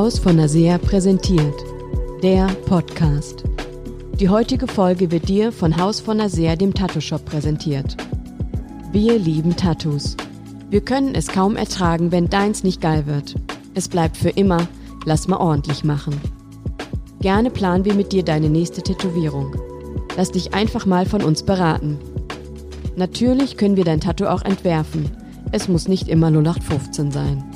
Haus von Nasea präsentiert. Der Podcast. Die heutige Folge wird dir von Haus von Nasea, dem Tattoo-Shop, präsentiert. Wir lieben Tattoos. Wir können es kaum ertragen, wenn deins nicht geil wird. Es bleibt für immer, lass mal ordentlich machen. Gerne planen wir mit dir deine nächste Tätowierung. Lass dich einfach mal von uns beraten. Natürlich können wir dein Tattoo auch entwerfen. Es muss nicht immer 0815 sein.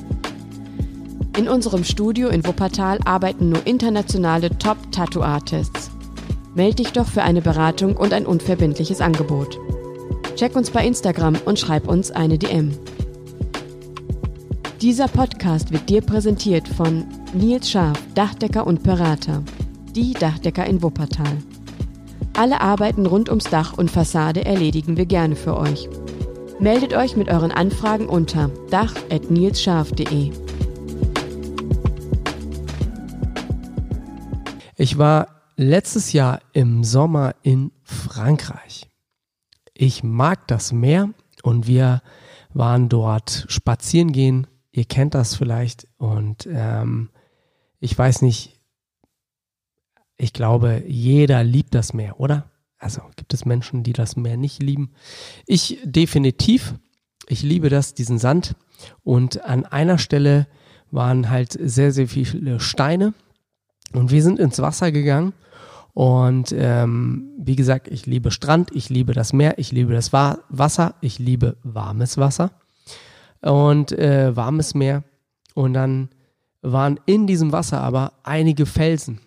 In unserem Studio in Wuppertal arbeiten nur internationale Top-Tattoo-Artists. Meld dich doch für eine Beratung und ein unverbindliches Angebot. Check uns bei Instagram und schreib uns eine DM. Dieser Podcast wird dir präsentiert von Nils Scharf, Dachdecker und Berater. Die Dachdecker in Wuppertal. Alle Arbeiten rund ums Dach und Fassade erledigen wir gerne für euch. Meldet euch mit euren Anfragen unter dach.nilsscharf.de. Ich war letztes Jahr im Sommer in Frankreich. Ich mag das Meer und wir waren dort spazieren gehen. Ihr kennt das vielleicht und ähm, ich weiß nicht, ich glaube, jeder liebt das Meer, oder? Also gibt es Menschen, die das Meer nicht lieben. Ich definitiv. Ich liebe das, diesen Sand. Und an einer Stelle waren halt sehr, sehr viele Steine. Und wir sind ins Wasser gegangen. Und ähm, wie gesagt, ich liebe Strand, ich liebe das Meer, ich liebe das Wa Wasser, ich liebe warmes Wasser und äh, warmes Meer. Und dann waren in diesem Wasser aber einige Felsen.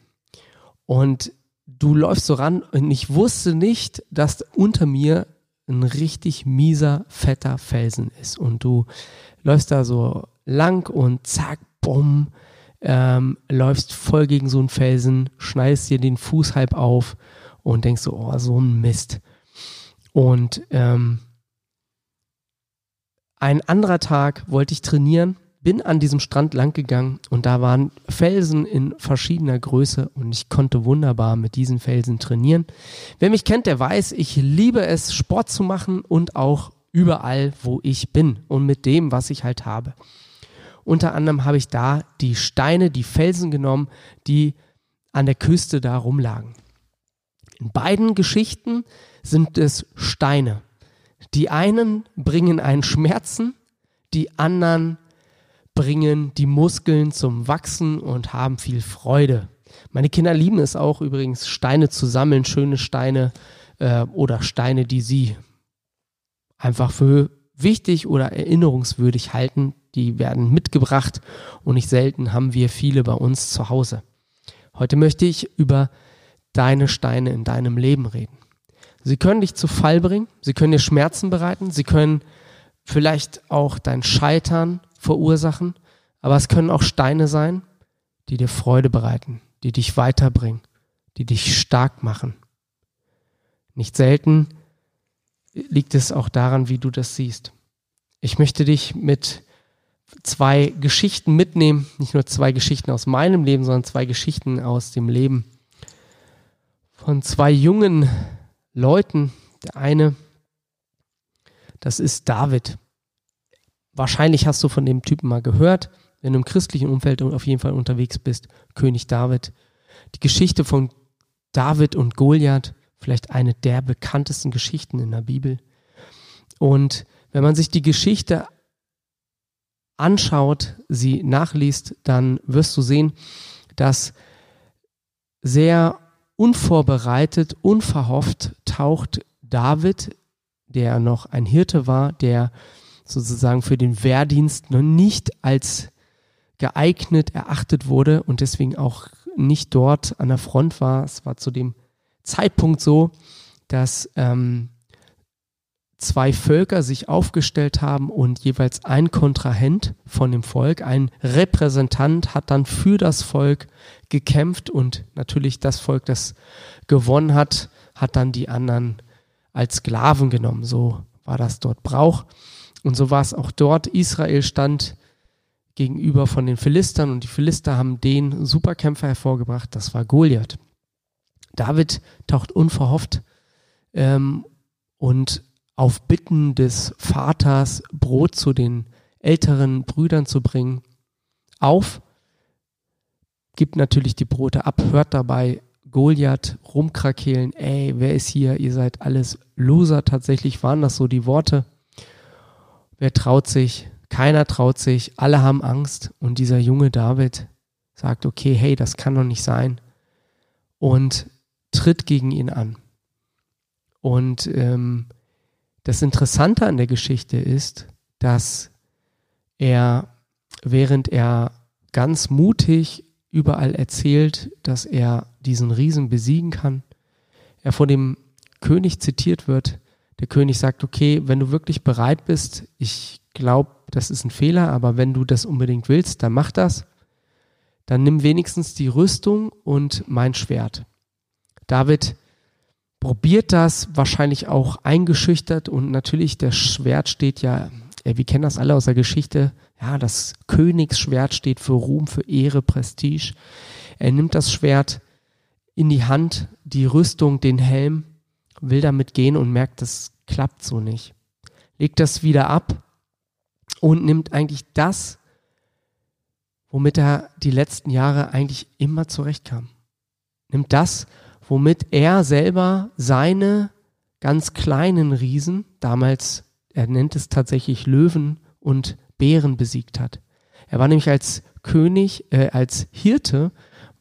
Und du läufst so ran und ich wusste nicht, dass unter mir ein richtig mieser, fetter Felsen ist. Und du läufst da so lang und zack, bumm, ähm, läufst voll gegen so einen Felsen, schneidest dir den Fuß halb auf und denkst so, oh, so ein Mist. Und ähm, ein anderer Tag wollte ich trainieren, bin an diesem Strand lang gegangen und da waren Felsen in verschiedener Größe und ich konnte wunderbar mit diesen Felsen trainieren. Wer mich kennt, der weiß, ich liebe es, Sport zu machen und auch überall, wo ich bin und mit dem, was ich halt habe. Unter anderem habe ich da die Steine, die Felsen genommen, die an der Küste da rumlagen. In beiden Geschichten sind es Steine. Die einen bringen einen Schmerzen, die anderen bringen die Muskeln zum Wachsen und haben viel Freude. Meine Kinder lieben es auch übrigens, Steine zu sammeln, schöne Steine äh, oder Steine, die sie einfach für wichtig oder erinnerungswürdig halten, die werden mitgebracht und nicht selten haben wir viele bei uns zu Hause. Heute möchte ich über deine Steine in deinem Leben reden. Sie können dich zu Fall bringen, sie können dir Schmerzen bereiten, sie können vielleicht auch dein Scheitern verursachen, aber es können auch Steine sein, die dir Freude bereiten, die dich weiterbringen, die dich stark machen. Nicht selten liegt es auch daran, wie du das siehst. Ich möchte dich mit zwei Geschichten mitnehmen, nicht nur zwei Geschichten aus meinem Leben, sondern zwei Geschichten aus dem Leben von zwei jungen Leuten. Der eine, das ist David. Wahrscheinlich hast du von dem Typen mal gehört, wenn du im christlichen Umfeld auf jeden Fall unterwegs bist, König David. Die Geschichte von David und Goliath, vielleicht eine der bekanntesten Geschichten in der Bibel. Und wenn man sich die Geschichte anschaut, sie nachliest, dann wirst du sehen, dass sehr unvorbereitet, unverhofft taucht David, der noch ein Hirte war, der sozusagen für den Wehrdienst noch nicht als geeignet erachtet wurde und deswegen auch nicht dort an der Front war. Es war zu dem Zeitpunkt so, dass ähm, zwei Völker sich aufgestellt haben und jeweils ein Kontrahent von dem Volk, ein Repräsentant hat dann für das Volk gekämpft und natürlich das Volk, das gewonnen hat, hat dann die anderen als Sklaven genommen. So war das dort Brauch. Und so war es auch dort. Israel stand gegenüber von den Philistern und die Philister haben den Superkämpfer hervorgebracht, das war Goliath. David taucht unverhofft ähm, und auf Bitten des Vaters Brot zu den älteren Brüdern zu bringen, auf, gibt natürlich die Brote ab, hört dabei Goliath rumkrakehlen, ey, wer ist hier? Ihr seid alles Loser. Tatsächlich waren das so die Worte. Wer traut sich? Keiner traut sich. Alle haben Angst. Und dieser junge David sagt, okay, hey, das kann doch nicht sein. Und tritt gegen ihn an. Und ähm, das Interessante an der Geschichte ist, dass er, während er ganz mutig überall erzählt, dass er diesen Riesen besiegen kann, er vor dem König zitiert wird. Der König sagt, okay, wenn du wirklich bereit bist, ich glaube, das ist ein Fehler, aber wenn du das unbedingt willst, dann mach das. Dann nimm wenigstens die Rüstung und mein Schwert. David probiert das, wahrscheinlich auch eingeschüchtert und natürlich das Schwert steht ja, ja, wir kennen das alle aus der Geschichte, ja, das Königsschwert steht für Ruhm, für Ehre, Prestige. Er nimmt das Schwert in die Hand, die Rüstung, den Helm, will damit gehen und merkt, das klappt so nicht. Legt das wieder ab und nimmt eigentlich das, womit er die letzten Jahre eigentlich immer zurechtkam. Nimmt das, womit er selber seine ganz kleinen Riesen, damals, er nennt es tatsächlich Löwen und Bären besiegt hat. Er war nämlich als König, äh, als Hirte,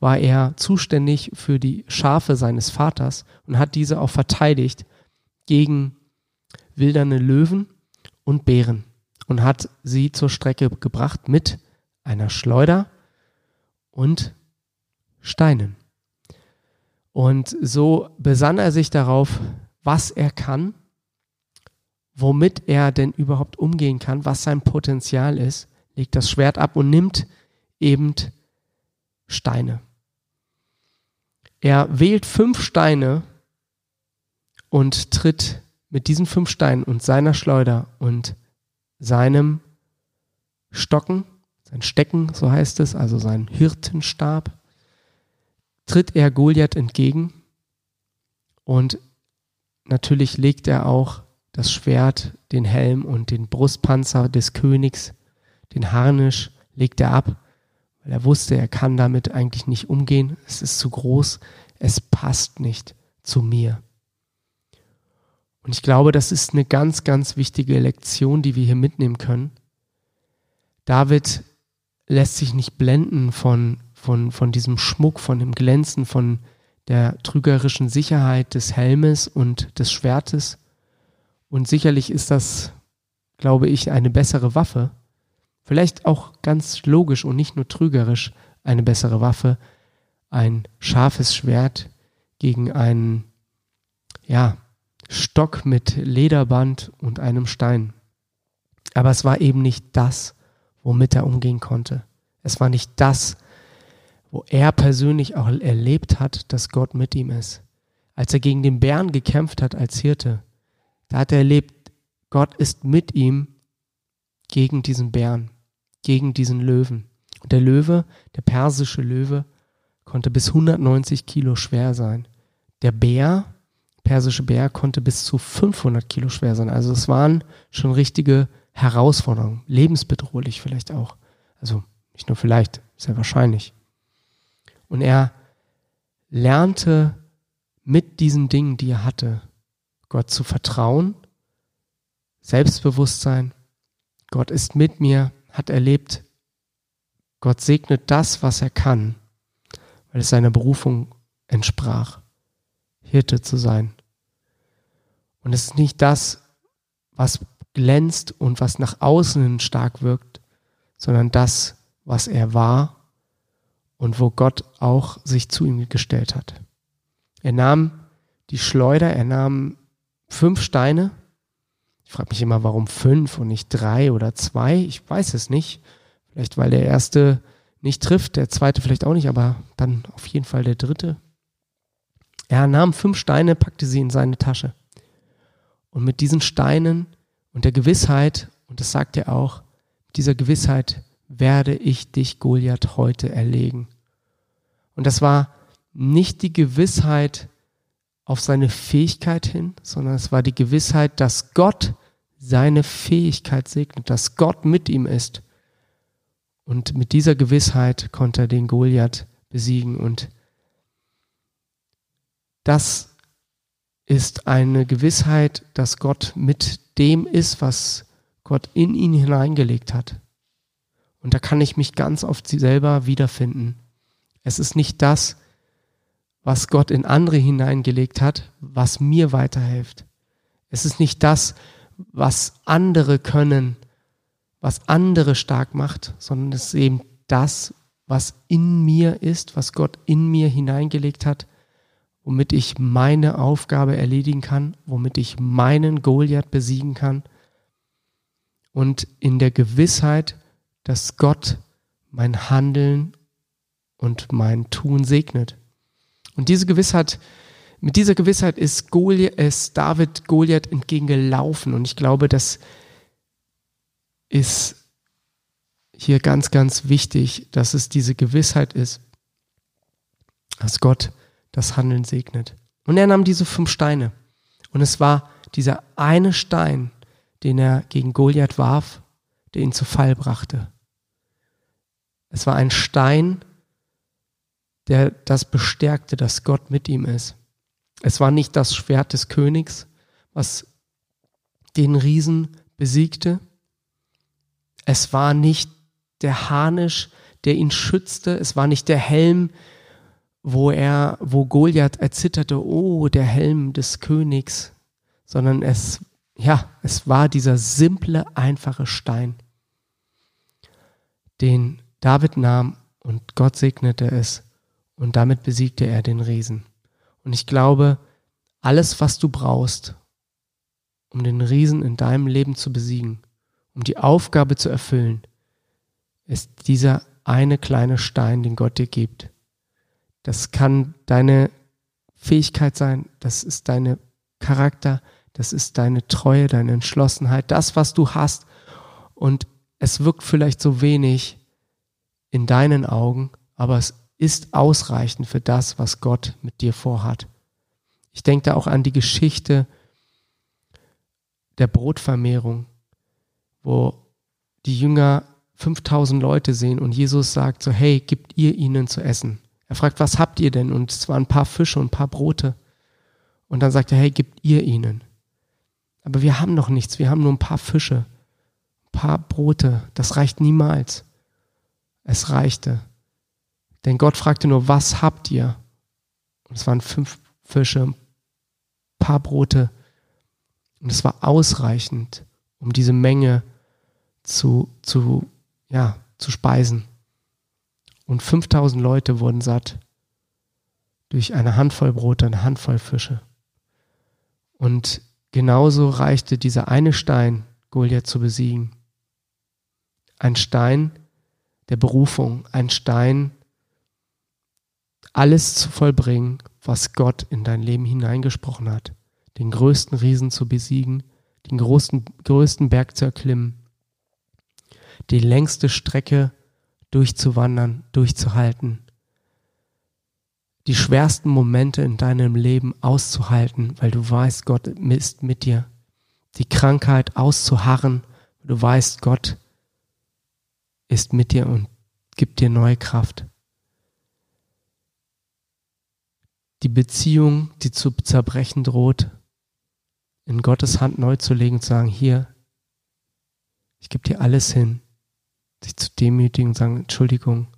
war er zuständig für die Schafe seines Vaters und hat diese auch verteidigt gegen wilderne Löwen und Bären und hat sie zur Strecke gebracht mit einer Schleuder und Steinen. Und so besann er sich darauf, was er kann, womit er denn überhaupt umgehen kann, was sein Potenzial ist, legt das Schwert ab und nimmt eben Steine. Er wählt fünf Steine und tritt mit diesen fünf Steinen und seiner Schleuder und seinem Stocken, sein Stecken, so heißt es, also sein Hirtenstab, tritt er Goliath entgegen und natürlich legt er auch das Schwert, den Helm und den Brustpanzer des Königs, den Harnisch, legt er ab, weil er wusste, er kann damit eigentlich nicht umgehen. Es ist zu groß, es passt nicht zu mir. Und ich glaube, das ist eine ganz, ganz wichtige Lektion, die wir hier mitnehmen können. David lässt sich nicht blenden von von, von diesem Schmuck, von dem Glänzen, von der trügerischen Sicherheit des Helmes und des Schwertes. Und sicherlich ist das, glaube ich, eine bessere Waffe. Vielleicht auch ganz logisch und nicht nur trügerisch eine bessere Waffe. Ein scharfes Schwert gegen einen, ja, Stock mit Lederband und einem Stein. Aber es war eben nicht das, womit er umgehen konnte. Es war nicht das, wo er persönlich auch erlebt hat, dass Gott mit ihm ist. Als er gegen den Bären gekämpft hat als Hirte, da hat er erlebt, Gott ist mit ihm gegen diesen Bären, gegen diesen Löwen. Und der Löwe, der persische Löwe, konnte bis 190 Kilo schwer sein. Der Bär, persische Bär, konnte bis zu 500 Kilo schwer sein. Also es waren schon richtige Herausforderungen, lebensbedrohlich vielleicht auch. Also nicht nur vielleicht, sehr wahrscheinlich. Und er lernte mit diesen Dingen, die er hatte, Gott zu vertrauen, Selbstbewusstsein. Gott ist mit mir, hat erlebt, Gott segnet das, was er kann, weil es seiner Berufung entsprach, Hirte zu sein. Und es ist nicht das, was glänzt und was nach außen stark wirkt, sondern das, was er war und wo Gott auch sich zu ihm gestellt hat. Er nahm die Schleuder, er nahm fünf Steine. Ich frage mich immer, warum fünf und nicht drei oder zwei? Ich weiß es nicht. Vielleicht weil der erste nicht trifft, der zweite vielleicht auch nicht, aber dann auf jeden Fall der dritte. Er nahm fünf Steine, packte sie in seine Tasche. Und mit diesen Steinen und der Gewissheit, und das sagt er auch, dieser Gewissheit werde ich dich, Goliath, heute erlegen. Und das war nicht die Gewissheit auf seine Fähigkeit hin, sondern es war die Gewissheit, dass Gott seine Fähigkeit segnet, dass Gott mit ihm ist. Und mit dieser Gewissheit konnte er den Goliath besiegen. Und das ist eine Gewissheit, dass Gott mit dem ist, was Gott in ihn hineingelegt hat. Und da kann ich mich ganz oft selber wiederfinden. Es ist nicht das, was Gott in andere hineingelegt hat, was mir weiterhilft. Es ist nicht das, was andere können, was andere stark macht, sondern es ist eben das, was in mir ist, was Gott in mir hineingelegt hat, womit ich meine Aufgabe erledigen kann, womit ich meinen Goliath besiegen kann und in der Gewissheit, dass Gott mein Handeln und mein Tun segnet. Und diese Gewissheit, mit dieser Gewissheit ist, Goliath, ist David Goliath entgegengelaufen. Und ich glaube, das ist hier ganz, ganz wichtig, dass es diese Gewissheit ist, dass Gott das Handeln segnet. Und er nahm diese fünf Steine. Und es war dieser eine Stein, den er gegen Goliath warf, der ihn zu Fall brachte. Es war ein Stein, der das bestärkte, dass Gott mit ihm ist. Es war nicht das Schwert des Königs, was den Riesen besiegte. Es war nicht der Harnisch, der ihn schützte. Es war nicht der Helm, wo er, wo Goliath erzitterte, oh, der Helm des Königs, sondern es, ja, es war dieser simple, einfache Stein, den David nahm und Gott segnete es und damit besiegte er den Riesen. Und ich glaube, alles, was du brauchst, um den Riesen in deinem Leben zu besiegen, um die Aufgabe zu erfüllen, ist dieser eine kleine Stein, den Gott dir gibt. Das kann deine Fähigkeit sein, das ist deine Charakter, das ist deine Treue, deine Entschlossenheit, das, was du hast. Und es wirkt vielleicht so wenig in deinen Augen, aber es ist ausreichend für das, was Gott mit dir vorhat. Ich denke da auch an die Geschichte der Brotvermehrung, wo die Jünger 5000 Leute sehen und Jesus sagt so, hey, gibt ihr ihnen zu essen? Er fragt, was habt ihr denn? Und es waren ein paar Fische und ein paar Brote. Und dann sagt er, hey, gibt ihr ihnen? Aber wir haben noch nichts, wir haben nur ein paar Fische, ein paar Brote. Das reicht niemals. Es reichte. Denn Gott fragte nur, was habt ihr? Und es waren fünf Fische, ein paar Brote. Und es war ausreichend, um diese Menge zu, zu, ja, zu speisen. Und 5000 Leute wurden satt durch eine Handvoll Brote, eine Handvoll Fische. Und genauso reichte dieser eine Stein, Goliath zu besiegen. Ein Stein der Berufung, ein Stein alles zu vollbringen, was Gott in dein Leben hineingesprochen hat. Den größten Riesen zu besiegen, den größten, größten Berg zu erklimmen, die längste Strecke durchzuwandern, durchzuhalten, die schwersten Momente in deinem Leben auszuhalten, weil du weißt, Gott ist mit dir, die Krankheit auszuharren, du weißt, Gott ist mit dir und gibt dir neue Kraft. die Beziehung, die zu zerbrechen droht, in Gottes Hand neu zu legen und zu sagen, hier, ich gebe dir alles hin, sich zu demütigen und sagen, Entschuldigung,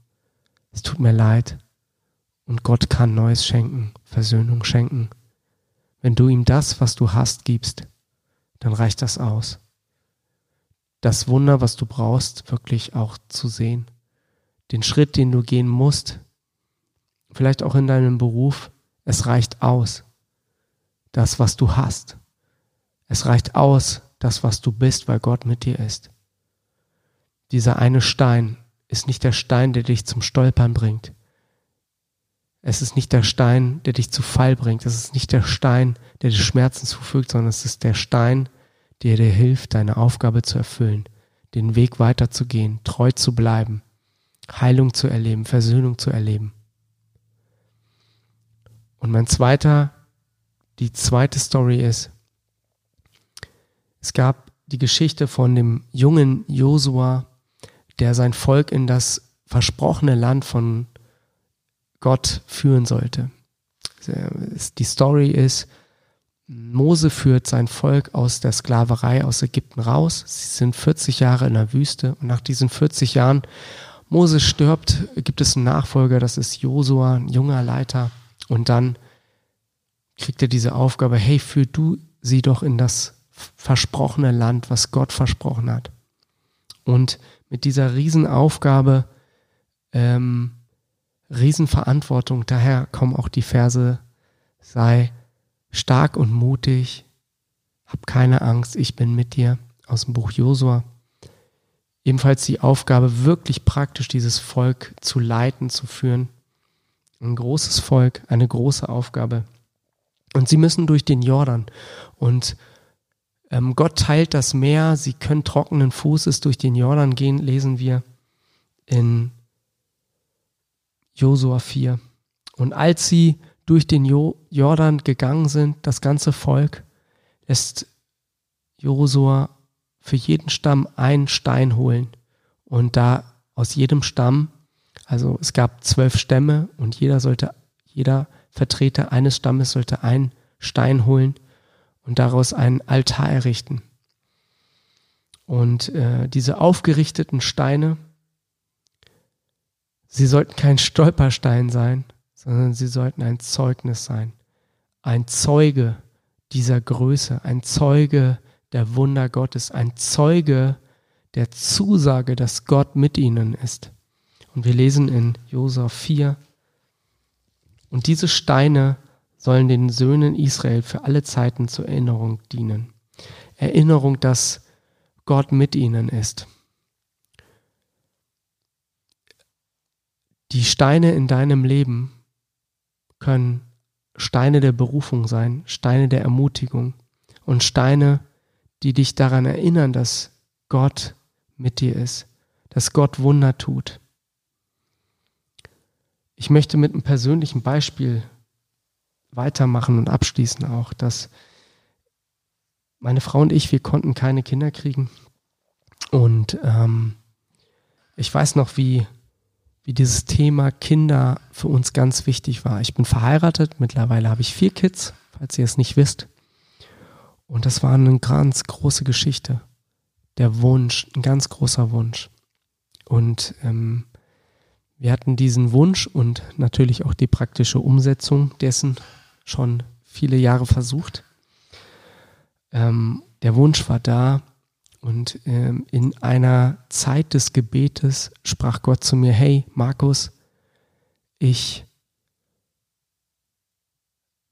es tut mir leid. Und Gott kann Neues schenken, Versöhnung schenken. Wenn du ihm das, was du hast, gibst, dann reicht das aus. Das Wunder, was du brauchst, wirklich auch zu sehen. Den Schritt, den du gehen musst, vielleicht auch in deinem Beruf, es reicht aus, das, was du hast. Es reicht aus, das, was du bist, weil Gott mit dir ist. Dieser eine Stein ist nicht der Stein, der dich zum Stolpern bringt. Es ist nicht der Stein, der dich zu Fall bringt. Es ist nicht der Stein, der dir Schmerzen zufügt, sondern es ist der Stein, der dir hilft, deine Aufgabe zu erfüllen, den Weg weiterzugehen, treu zu bleiben, Heilung zu erleben, Versöhnung zu erleben. Und mein zweiter, die zweite Story ist, es gab die Geschichte von dem jungen Josua, der sein Volk in das versprochene Land von Gott führen sollte. Die Story ist, Mose führt sein Volk aus der Sklaverei aus Ägypten raus. Sie sind 40 Jahre in der Wüste und nach diesen 40 Jahren Mose stirbt, gibt es einen Nachfolger, das ist Josua, ein junger Leiter. Und dann kriegt er diese Aufgabe, hey, führ du sie doch in das versprochene Land, was Gott versprochen hat. Und mit dieser Riesenaufgabe, ähm, Riesenverantwortung, daher kommen auch die Verse, sei stark und mutig, hab keine Angst, ich bin mit dir, aus dem Buch Josua. Ebenfalls die Aufgabe, wirklich praktisch dieses Volk zu leiten, zu führen. Ein großes Volk, eine große Aufgabe. Und sie müssen durch den Jordan. Und ähm, Gott teilt das Meer, sie können trockenen Fußes durch den Jordan gehen, lesen wir in Josua 4. Und als sie durch den jo Jordan gegangen sind, das ganze Volk, lässt Josua für jeden Stamm einen Stein holen. Und da aus jedem Stamm, also es gab zwölf Stämme und jeder sollte, jeder Vertreter eines Stammes sollte einen Stein holen und daraus einen Altar errichten. Und äh, diese aufgerichteten Steine, sie sollten kein Stolperstein sein, sondern sie sollten ein Zeugnis sein. Ein Zeuge dieser Größe, ein Zeuge der Wunder Gottes, ein Zeuge der Zusage, dass Gott mit ihnen ist. Und wir lesen in Josua 4, und diese Steine sollen den Söhnen Israel für alle Zeiten zur Erinnerung dienen. Erinnerung, dass Gott mit ihnen ist. Die Steine in deinem Leben können Steine der Berufung sein, Steine der Ermutigung und Steine, die dich daran erinnern, dass Gott mit dir ist, dass Gott Wunder tut. Ich möchte mit einem persönlichen Beispiel weitermachen und abschließen auch, dass meine Frau und ich, wir konnten keine Kinder kriegen. Und ähm, ich weiß noch, wie, wie dieses Thema Kinder für uns ganz wichtig war. Ich bin verheiratet, mittlerweile habe ich vier Kids, falls ihr es nicht wisst. Und das war eine ganz große Geschichte. Der Wunsch, ein ganz großer Wunsch. Und ähm, wir hatten diesen Wunsch und natürlich auch die praktische Umsetzung dessen schon viele Jahre versucht. Ähm, der Wunsch war da und ähm, in einer Zeit des Gebetes sprach Gott zu mir, hey Markus, ich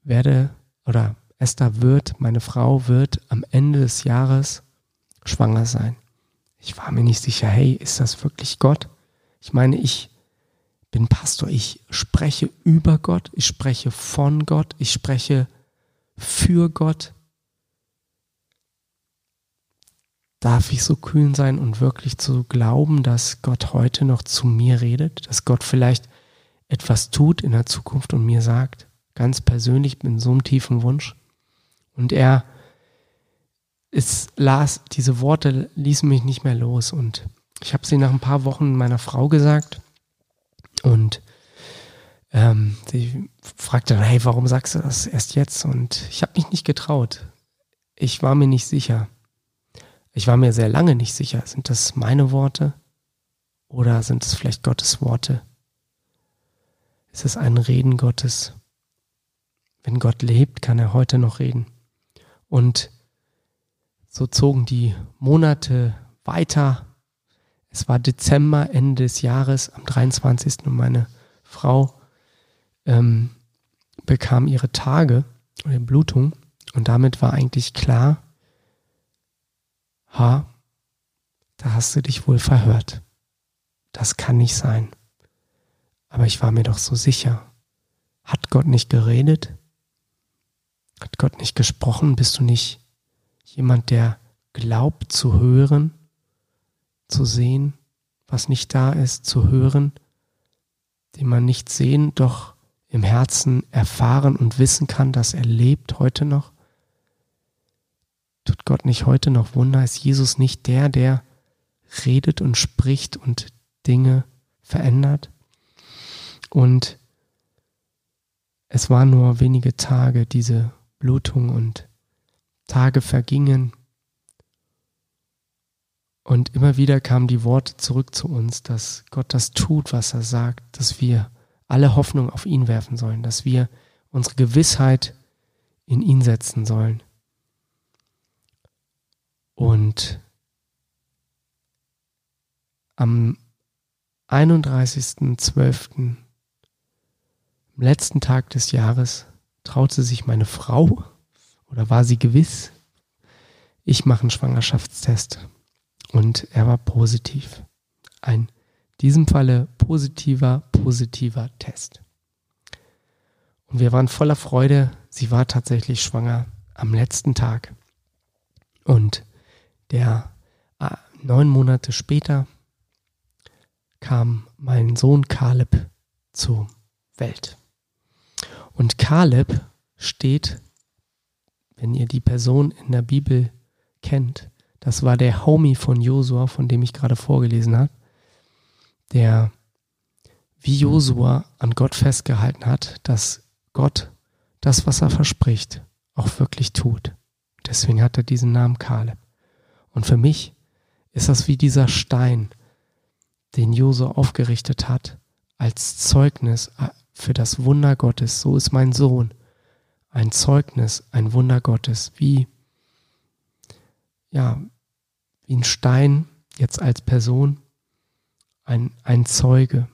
werde oder Esther wird, meine Frau wird am Ende des Jahres schwanger sein. Ich war mir nicht sicher, hey, ist das wirklich Gott? Ich meine, ich bin Pastor, ich spreche über Gott, ich spreche von Gott, ich spreche für Gott. Darf ich so kühn sein und wirklich zu glauben, dass Gott heute noch zu mir redet, dass Gott vielleicht etwas tut in der Zukunft und mir sagt, ganz persönlich mit so einem tiefen Wunsch. Und er es las, diese Worte ließen mich nicht mehr los. Und ich habe sie nach ein paar Wochen meiner Frau gesagt. Und ähm, sie fragte dann, hey, warum sagst du das erst jetzt? Und ich habe mich nicht getraut. Ich war mir nicht sicher. Ich war mir sehr lange nicht sicher. Sind das meine Worte? Oder sind es vielleicht Gottes Worte? Ist es ein Reden Gottes? Wenn Gott lebt, kann er heute noch reden. Und so zogen die Monate weiter. Es war Dezember, Ende des Jahres, am 23. und meine Frau ähm, bekam ihre Tage oder Blutung und damit war eigentlich klar, ha, da hast du dich wohl verhört. Das kann nicht sein. Aber ich war mir doch so sicher. Hat Gott nicht geredet? Hat Gott nicht gesprochen? Bist du nicht jemand, der glaubt zu hören, zu sehen, was nicht da ist, zu hören, den man nicht sehen, doch im Herzen erfahren und wissen kann, dass er lebt heute noch? Tut Gott nicht heute noch Wunder? Ist Jesus nicht der, der redet und spricht und Dinge verändert? Und es waren nur wenige Tage, diese Blutung und Tage vergingen. Und immer wieder kamen die Worte zurück zu uns, dass Gott das tut, was er sagt, dass wir alle Hoffnung auf ihn werfen sollen, dass wir unsere Gewissheit in ihn setzen sollen. Und am 31.12., am letzten Tag des Jahres, traute sich meine Frau oder war sie gewiss, ich mache einen Schwangerschaftstest. Und er war positiv. Ein, in diesem Falle positiver, positiver Test. Und wir waren voller Freude. Sie war tatsächlich schwanger am letzten Tag. Und der äh, neun Monate später kam mein Sohn Kaleb zur Welt. Und Kaleb steht, wenn ihr die Person in der Bibel kennt, das war der Homie von Josua, von dem ich gerade vorgelesen habe, der wie Josua an Gott festgehalten hat, dass Gott das, was er verspricht, auch wirklich tut. Deswegen hat er diesen Namen Kaleb. Und für mich ist das wie dieser Stein, den Josua aufgerichtet hat, als Zeugnis für das Wunder Gottes. So ist mein Sohn ein Zeugnis, ein Wunder Gottes, wie, ja, wie ein Stein jetzt als Person, ein, ein Zeuge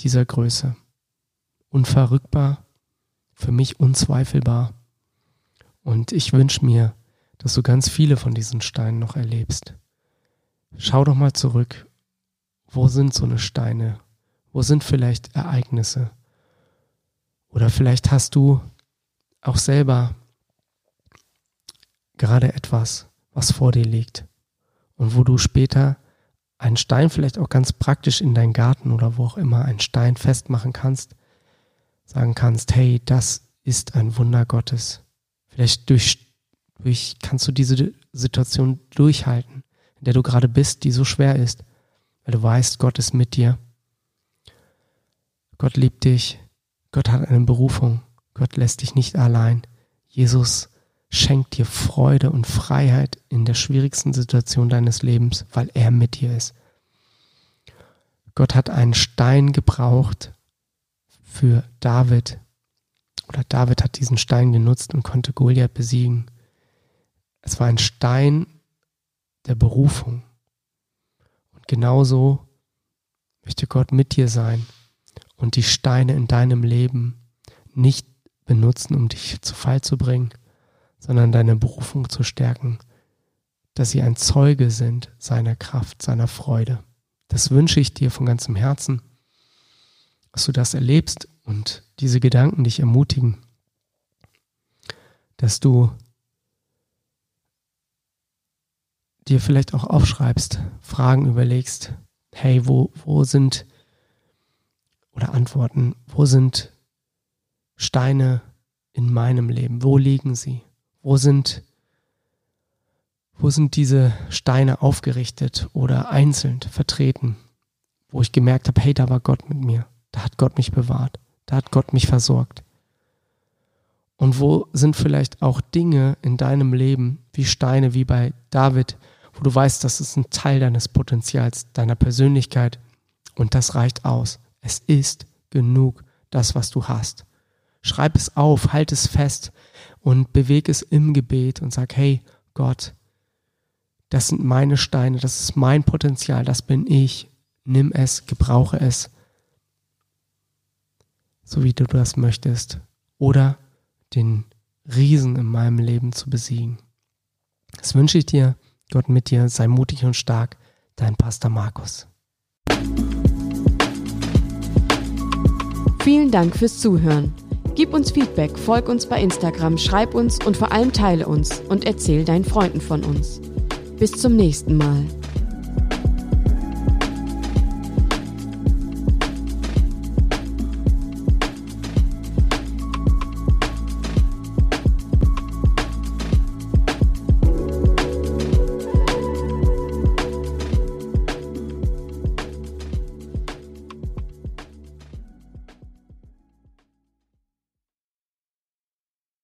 dieser Größe. Unverrückbar, für mich unzweifelbar. Und ich wünsche mir, dass du ganz viele von diesen Steinen noch erlebst. Schau doch mal zurück. Wo sind so eine Steine? Wo sind vielleicht Ereignisse? Oder vielleicht hast du auch selber gerade etwas, was vor dir liegt und wo du später einen Stein vielleicht auch ganz praktisch in deinen Garten oder wo auch immer einen Stein festmachen kannst, sagen kannst, hey, das ist ein Wunder Gottes. Vielleicht durch, durch kannst du diese Situation durchhalten, in der du gerade bist, die so schwer ist, weil du weißt, Gott ist mit dir. Gott liebt dich. Gott hat eine Berufung. Gott lässt dich nicht allein. Jesus schenkt dir Freude und Freiheit in der schwierigsten Situation deines Lebens, weil er mit dir ist. Gott hat einen Stein gebraucht für David. Oder David hat diesen Stein genutzt und konnte Goliath besiegen. Es war ein Stein der Berufung. Und genauso möchte Gott mit dir sein und die Steine in deinem Leben nicht benutzen, um dich zu Fall zu bringen, sondern deine Berufung zu stärken, dass sie ein Zeuge sind seiner Kraft, seiner Freude. Das wünsche ich dir von ganzem Herzen, dass du das erlebst und diese Gedanken dich ermutigen, dass du dir vielleicht auch aufschreibst, Fragen überlegst, hey, wo, wo sind, oder Antworten, wo sind Steine in meinem Leben? Wo liegen sie? Wo sind, wo sind diese Steine aufgerichtet oder einzeln vertreten? Wo ich gemerkt habe, hey, da war Gott mit mir. Da hat Gott mich bewahrt. Da hat Gott mich versorgt. Und wo sind vielleicht auch Dinge in deinem Leben wie Steine, wie bei David, wo du weißt, das ist ein Teil deines Potenzials, deiner Persönlichkeit und das reicht aus. Es ist genug, das, was du hast. Schreib es auf, halt es fest und bewege es im Gebet und sag, hey Gott, das sind meine Steine, das ist mein Potenzial, das bin ich. Nimm es, gebrauche es, so wie du das möchtest. Oder den Riesen in meinem Leben zu besiegen. Das wünsche ich dir. Gott mit dir, sei mutig und stark. Dein Pastor Markus. Vielen Dank fürs Zuhören. Gib uns Feedback, folg uns bei Instagram, schreib uns und vor allem teile uns und erzähl deinen Freunden von uns. Bis zum nächsten Mal.